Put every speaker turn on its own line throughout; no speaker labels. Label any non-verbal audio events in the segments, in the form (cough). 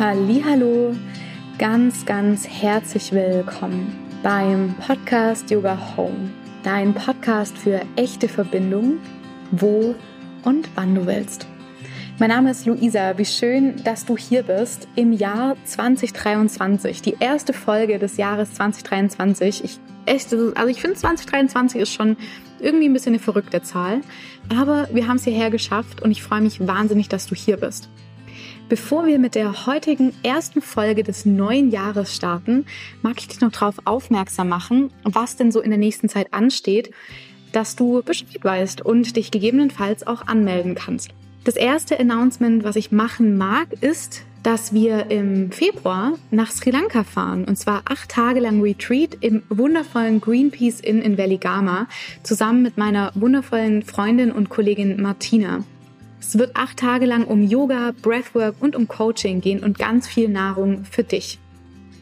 Hallo, ganz ganz herzlich willkommen beim Podcast Yoga Home, dein Podcast für echte Verbindung, wo und wann du willst. Mein Name ist Luisa. Wie schön, dass du hier bist im Jahr 2023, die erste Folge des Jahres 2023. Ich echt, also ich finde 2023 ist schon irgendwie ein bisschen eine verrückte Zahl, aber wir haben es hierher geschafft und ich freue mich wahnsinnig, dass du hier bist. Bevor wir mit der heutigen ersten Folge des neuen Jahres starten, mag ich dich noch darauf aufmerksam machen, was denn so in der nächsten Zeit ansteht, dass du Bescheid weißt und dich gegebenenfalls auch anmelden kannst. Das erste Announcement, was ich machen mag, ist, dass wir im Februar nach Sri Lanka fahren und zwar acht Tage lang Retreat im wundervollen Greenpeace Inn in Veligama zusammen mit meiner wundervollen Freundin und Kollegin Martina. Es wird acht Tage lang um Yoga, Breathwork und um Coaching gehen und ganz viel Nahrung für dich.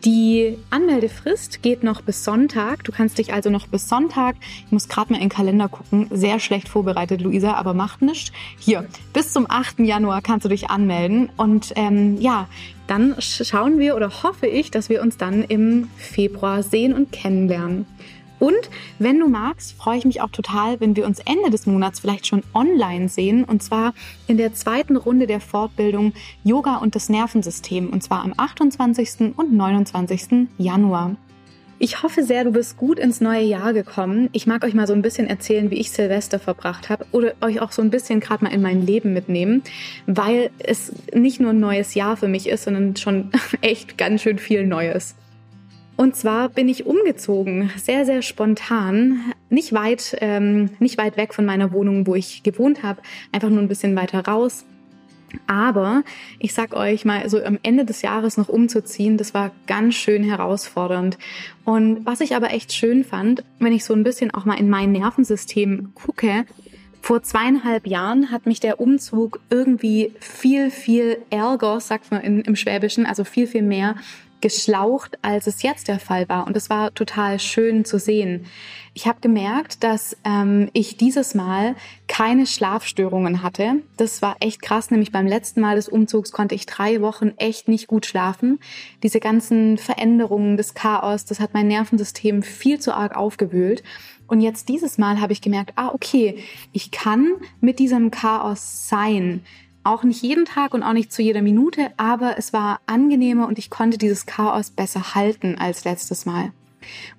Die Anmeldefrist geht noch bis Sonntag. Du kannst dich also noch bis Sonntag, ich muss gerade mal in den Kalender gucken, sehr schlecht vorbereitet, Luisa, aber macht nichts. Hier, bis zum 8. Januar kannst du dich anmelden. Und ähm, ja, dann schauen wir oder hoffe ich, dass wir uns dann im Februar sehen und kennenlernen. Und wenn du magst, freue ich mich auch total, wenn wir uns Ende des Monats vielleicht schon online sehen. Und zwar in der zweiten Runde der Fortbildung Yoga und das Nervensystem. Und zwar am 28. und 29. Januar. Ich hoffe sehr, du bist gut ins neue Jahr gekommen. Ich mag euch mal so ein bisschen erzählen, wie ich Silvester verbracht habe oder euch auch so ein bisschen gerade mal in mein Leben mitnehmen, weil es nicht nur ein neues Jahr für mich ist, sondern schon (laughs) echt ganz schön viel Neues. Und zwar bin ich umgezogen, sehr, sehr spontan, nicht weit, ähm, nicht weit weg von meiner Wohnung, wo ich gewohnt habe, einfach nur ein bisschen weiter raus. Aber ich sag euch mal, so am Ende des Jahres noch umzuziehen, das war ganz schön herausfordernd. Und was ich aber echt schön fand, wenn ich so ein bisschen auch mal in mein Nervensystem gucke, vor zweieinhalb Jahren hat mich der Umzug irgendwie viel, viel ärger, sagt man in, im Schwäbischen, also viel, viel mehr geschlaucht, als es jetzt der Fall war. Und es war total schön zu sehen. Ich habe gemerkt, dass ähm, ich dieses Mal keine Schlafstörungen hatte. Das war echt krass, nämlich beim letzten Mal des Umzugs konnte ich drei Wochen echt nicht gut schlafen. Diese ganzen Veränderungen, das Chaos, das hat mein Nervensystem viel zu arg aufgewühlt. Und jetzt dieses Mal habe ich gemerkt, ah, okay, ich kann mit diesem Chaos sein. Auch nicht jeden Tag und auch nicht zu jeder Minute, aber es war angenehmer und ich konnte dieses Chaos besser halten als letztes Mal.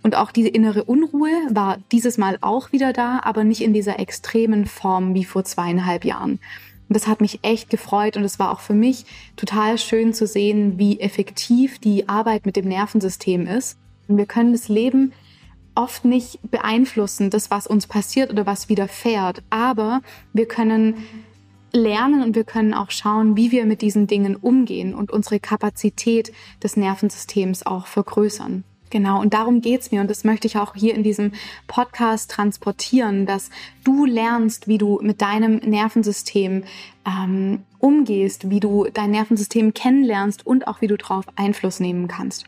Und auch diese innere Unruhe war dieses Mal auch wieder da, aber nicht in dieser extremen Form wie vor zweieinhalb Jahren. Und das hat mich echt gefreut und es war auch für mich total schön zu sehen, wie effektiv die Arbeit mit dem Nervensystem ist. Und wir können das Leben oft nicht beeinflussen, das, was uns passiert oder was widerfährt, aber wir können lernen und wir können auch schauen, wie wir mit diesen Dingen umgehen und unsere Kapazität des Nervensystems auch vergrößern. Genau, und darum geht's mir und das möchte ich auch hier in diesem Podcast transportieren, dass du lernst, wie du mit deinem Nervensystem ähm, umgehst, wie du dein Nervensystem kennenlernst und auch wie du darauf Einfluss nehmen kannst.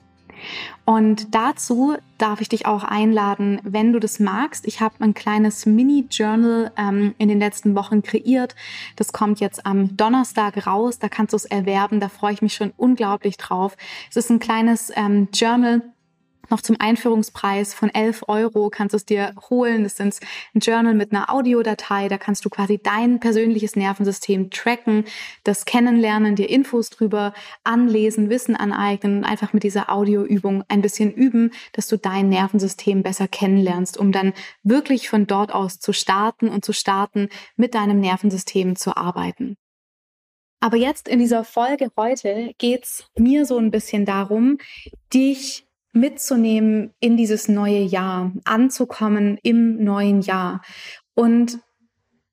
Und dazu darf ich dich auch einladen, wenn du das magst. Ich habe ein kleines Mini-Journal ähm, in den letzten Wochen kreiert. Das kommt jetzt am Donnerstag raus. Da kannst du es erwerben. Da freue ich mich schon unglaublich drauf. Es ist ein kleines ähm, Journal noch zum Einführungspreis von 11 Euro kannst du es dir holen. Das ist ein Journal mit einer Audiodatei. Da kannst du quasi dein persönliches Nervensystem tracken, das kennenlernen, dir Infos drüber anlesen, Wissen aneignen und einfach mit dieser Audioübung ein bisschen üben, dass du dein Nervensystem besser kennenlernst, um dann wirklich von dort aus zu starten und zu starten, mit deinem Nervensystem zu arbeiten. Aber jetzt in dieser Folge heute geht's mir so ein bisschen darum, dich mitzunehmen in dieses neue Jahr, anzukommen im neuen Jahr. Und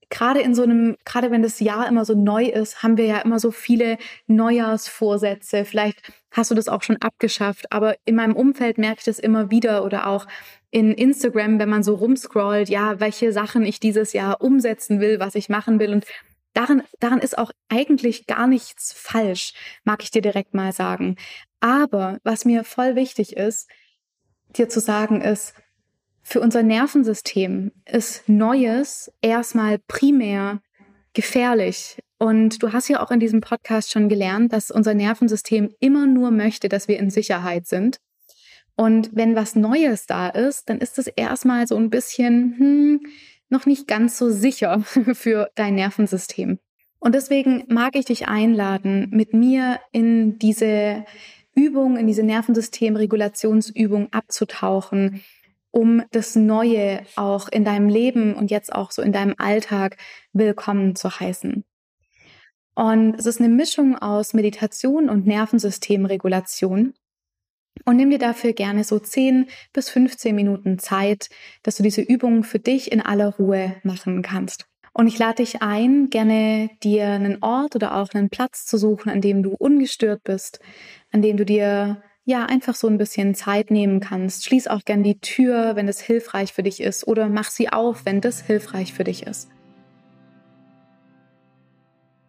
gerade in so einem, gerade wenn das Jahr immer so neu ist, haben wir ja immer so viele Neujahrsvorsätze. Vielleicht hast du das auch schon abgeschafft, aber in meinem Umfeld merke ich das immer wieder oder auch in Instagram, wenn man so rumscrollt, ja, welche Sachen ich dieses Jahr umsetzen will, was ich machen will. Und daran, daran ist auch eigentlich gar nichts falsch, mag ich dir direkt mal sagen. Aber was mir voll wichtig ist, dir zu sagen, ist, für unser Nervensystem ist Neues erstmal primär gefährlich. Und du hast ja auch in diesem Podcast schon gelernt, dass unser Nervensystem immer nur möchte, dass wir in Sicherheit sind. Und wenn was Neues da ist, dann ist es erstmal so ein bisschen hm, noch nicht ganz so sicher (laughs) für dein Nervensystem. Und deswegen mag ich dich einladen, mit mir in diese Übung, in diese Nervensystemregulationsübung abzutauchen, um das Neue auch in deinem Leben und jetzt auch so in deinem Alltag willkommen zu heißen. Und es ist eine Mischung aus Meditation und Nervensystemregulation. Und nimm dir dafür gerne so 10 bis 15 Minuten Zeit, dass du diese Übung für dich in aller Ruhe machen kannst. Und ich lade dich ein, gerne dir einen Ort oder auch einen Platz zu suchen, an dem du ungestört bist, an dem du dir ja einfach so ein bisschen Zeit nehmen kannst. Schließ auch gerne die Tür, wenn es hilfreich für dich ist, oder mach sie auf, wenn das hilfreich für dich ist.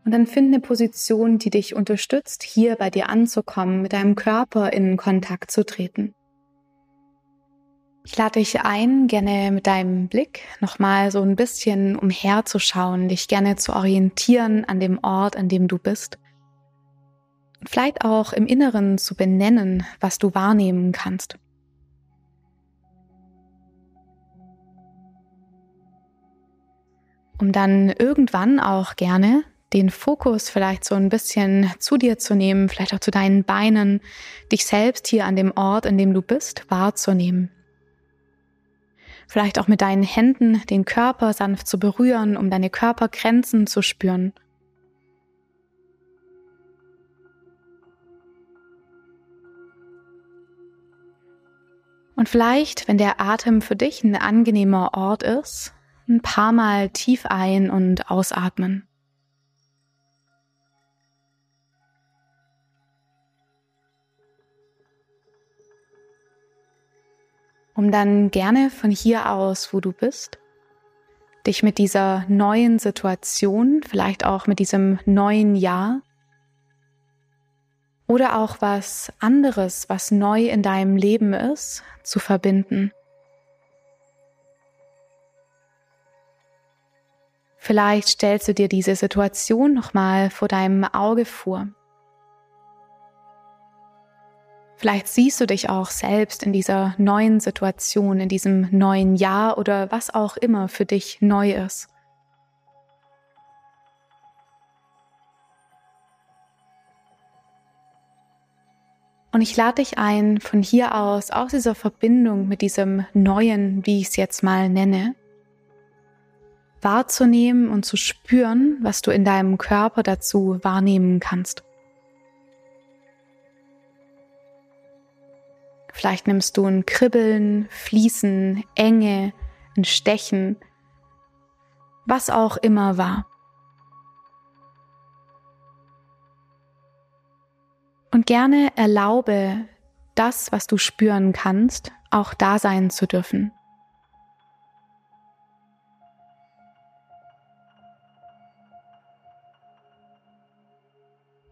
Und dann finde eine Position, die dich unterstützt, hier bei dir anzukommen, mit deinem Körper in Kontakt zu treten. Ich lade dich ein, gerne mit deinem Blick nochmal so ein bisschen umherzuschauen, dich gerne zu orientieren an dem Ort, an dem du bist. Vielleicht auch im Inneren zu benennen, was du wahrnehmen kannst. Um dann irgendwann auch gerne den Fokus vielleicht so ein bisschen zu dir zu nehmen, vielleicht auch zu deinen Beinen, dich selbst hier an dem Ort, an dem du bist, wahrzunehmen vielleicht auch mit deinen Händen den Körper sanft zu berühren, um deine Körpergrenzen zu spüren. Und vielleicht, wenn der Atem für dich ein angenehmer Ort ist, ein paar Mal tief ein- und ausatmen. Um dann gerne von hier aus, wo du bist, dich mit dieser neuen Situation, vielleicht auch mit diesem neuen Jahr oder auch was anderes, was neu in deinem Leben ist, zu verbinden. Vielleicht stellst du dir diese Situation nochmal vor deinem Auge vor. Vielleicht siehst du dich auch selbst in dieser neuen Situation, in diesem neuen Jahr oder was auch immer für dich neu ist. Und ich lade dich ein, von hier aus, aus dieser Verbindung mit diesem Neuen, wie ich es jetzt mal nenne, wahrzunehmen und zu spüren, was du in deinem Körper dazu wahrnehmen kannst. Vielleicht nimmst du ein Kribbeln, Fließen, Enge, ein Stechen, was auch immer war. Und gerne erlaube das, was du spüren kannst, auch da sein zu dürfen.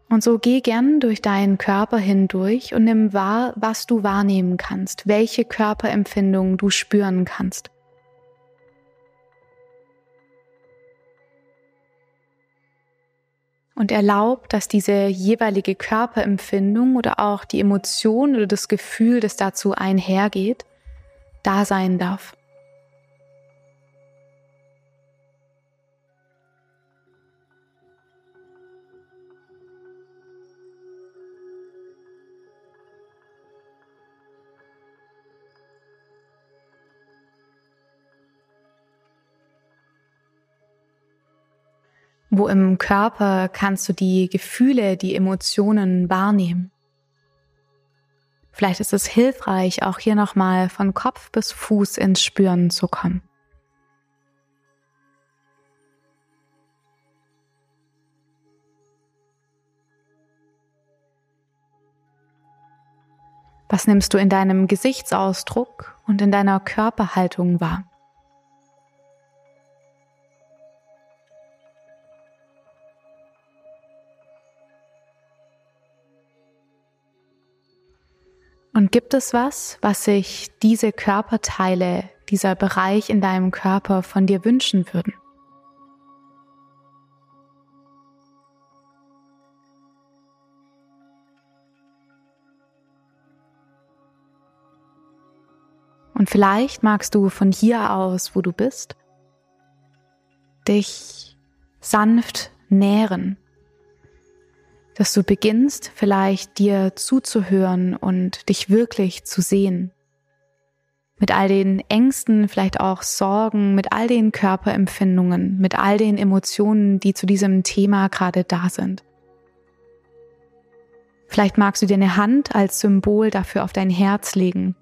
Und so geh gern durch deinen Körper hindurch und nimm wahr, was du wahrnehmen kannst, welche Körperempfindungen du spüren kannst. Und erlaub, dass diese jeweilige Körperempfindung oder auch die Emotion oder das Gefühl, das dazu einhergeht, da sein darf. Wo im Körper kannst du die Gefühle, die Emotionen wahrnehmen? Vielleicht ist es hilfreich, auch hier nochmal von Kopf bis Fuß ins Spüren zu kommen. Was nimmst du in deinem Gesichtsausdruck und in deiner Körperhaltung wahr? Und gibt es was, was sich diese Körperteile, dieser Bereich in deinem Körper von dir wünschen würden? Und vielleicht magst du von hier aus, wo du bist, dich sanft nähren dass du beginnst vielleicht dir zuzuhören und dich wirklich zu sehen. Mit all den Ängsten, vielleicht auch Sorgen, mit all den Körperempfindungen, mit all den Emotionen, die zu diesem Thema gerade da sind. Vielleicht magst du dir eine Hand als Symbol dafür auf dein Herz legen,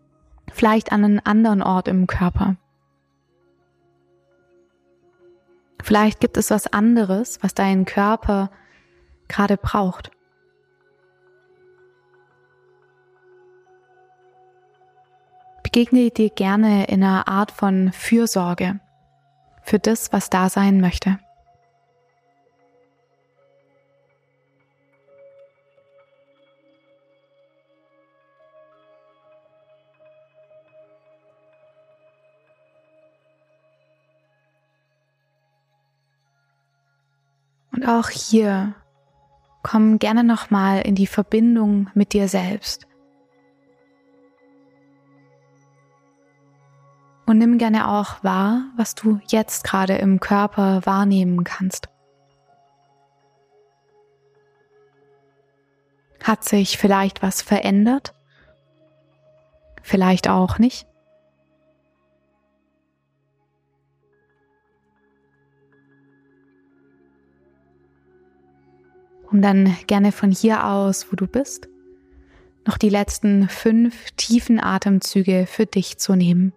vielleicht an einen anderen Ort im Körper. Vielleicht gibt es was anderes, was dein Körper gerade braucht. Begegne dir gerne in einer Art von Fürsorge für das, was da sein möchte. Und auch hier komm gerne nochmal in die Verbindung mit dir selbst. Und nimm gerne auch wahr, was du jetzt gerade im Körper wahrnehmen kannst. Hat sich vielleicht was verändert? Vielleicht auch nicht? Um dann gerne von hier aus, wo du bist, noch die letzten fünf tiefen Atemzüge für dich zu nehmen.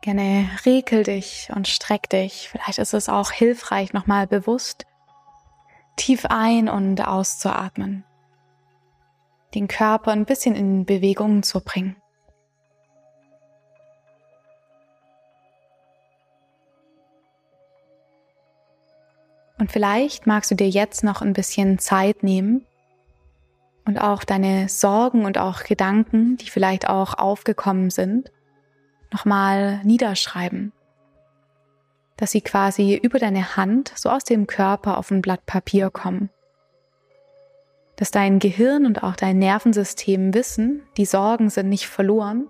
Gerne rekel dich und streck dich. Vielleicht ist es auch hilfreich, nochmal bewusst tief ein- und auszuatmen den Körper ein bisschen in Bewegung zu bringen. Und vielleicht magst du dir jetzt noch ein bisschen Zeit nehmen und auch deine Sorgen und auch Gedanken, die vielleicht auch aufgekommen sind, nochmal niederschreiben. Dass sie quasi über deine Hand so aus dem Körper auf ein Blatt Papier kommen dass dein Gehirn und auch dein Nervensystem wissen, die Sorgen sind nicht verloren,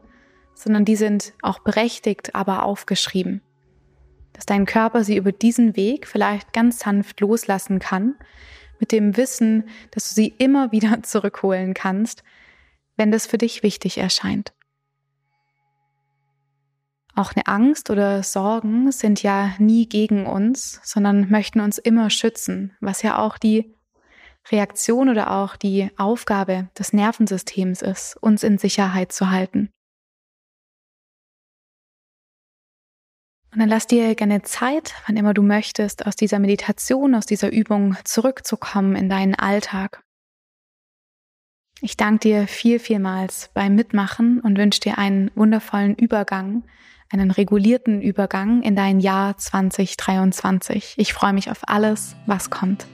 sondern die sind auch berechtigt, aber aufgeschrieben. Dass dein Körper sie über diesen Weg vielleicht ganz sanft loslassen kann, mit dem Wissen, dass du sie immer wieder (laughs) zurückholen kannst, wenn das für dich wichtig erscheint. Auch eine Angst oder Sorgen sind ja nie gegen uns, sondern möchten uns immer schützen, was ja auch die Reaktion oder auch die Aufgabe des Nervensystems ist, uns in Sicherheit zu halten. Und dann lass dir gerne Zeit, wann immer du möchtest, aus dieser Meditation, aus dieser Übung zurückzukommen in deinen Alltag. Ich danke dir viel, vielmals beim Mitmachen und wünsche dir einen wundervollen Übergang, einen regulierten Übergang in dein Jahr 2023. Ich freue mich auf alles, was kommt.